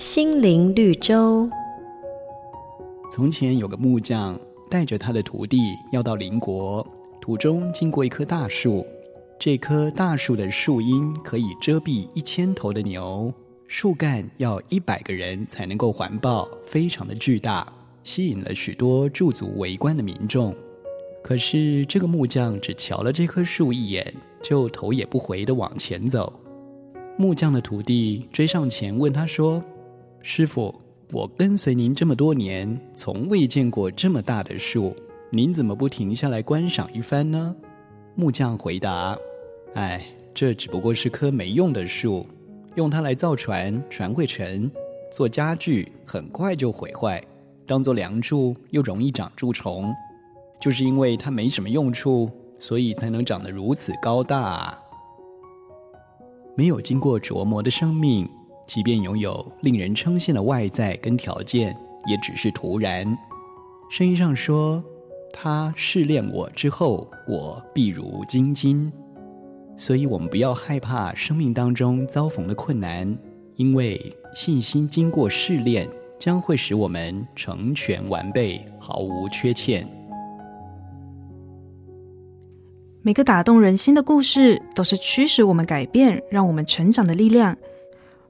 心灵绿洲。从前有个木匠，带着他的徒弟要到邻国，途中经过一棵大树。这棵大树的树荫可以遮蔽一千头的牛，树干要一百个人才能够环抱，非常的巨大，吸引了许多驻足围观的民众。可是这个木匠只瞧了这棵树一眼，就头也不回地往前走。木匠的徒弟追上前问他说：“师傅，我跟随您这么多年，从未见过这么大的树，您怎么不停下来观赏一番呢？”木匠回答：“哎，这只不过是棵没用的树，用它来造船，船会沉；做家具，很快就毁坏；当做梁柱，又容易长蛀虫。”就是因为它没什么用处，所以才能长得如此高大。没有经过琢磨的生命，即便拥有令人称羡的外在跟条件，也只是徒然。圣经上说：“他试炼我之后，我必如精金。”所以，我们不要害怕生命当中遭逢的困难，因为信心经过试炼，将会使我们成全完备，毫无缺欠。每个打动人心的故事，都是驱使我们改变、让我们成长的力量。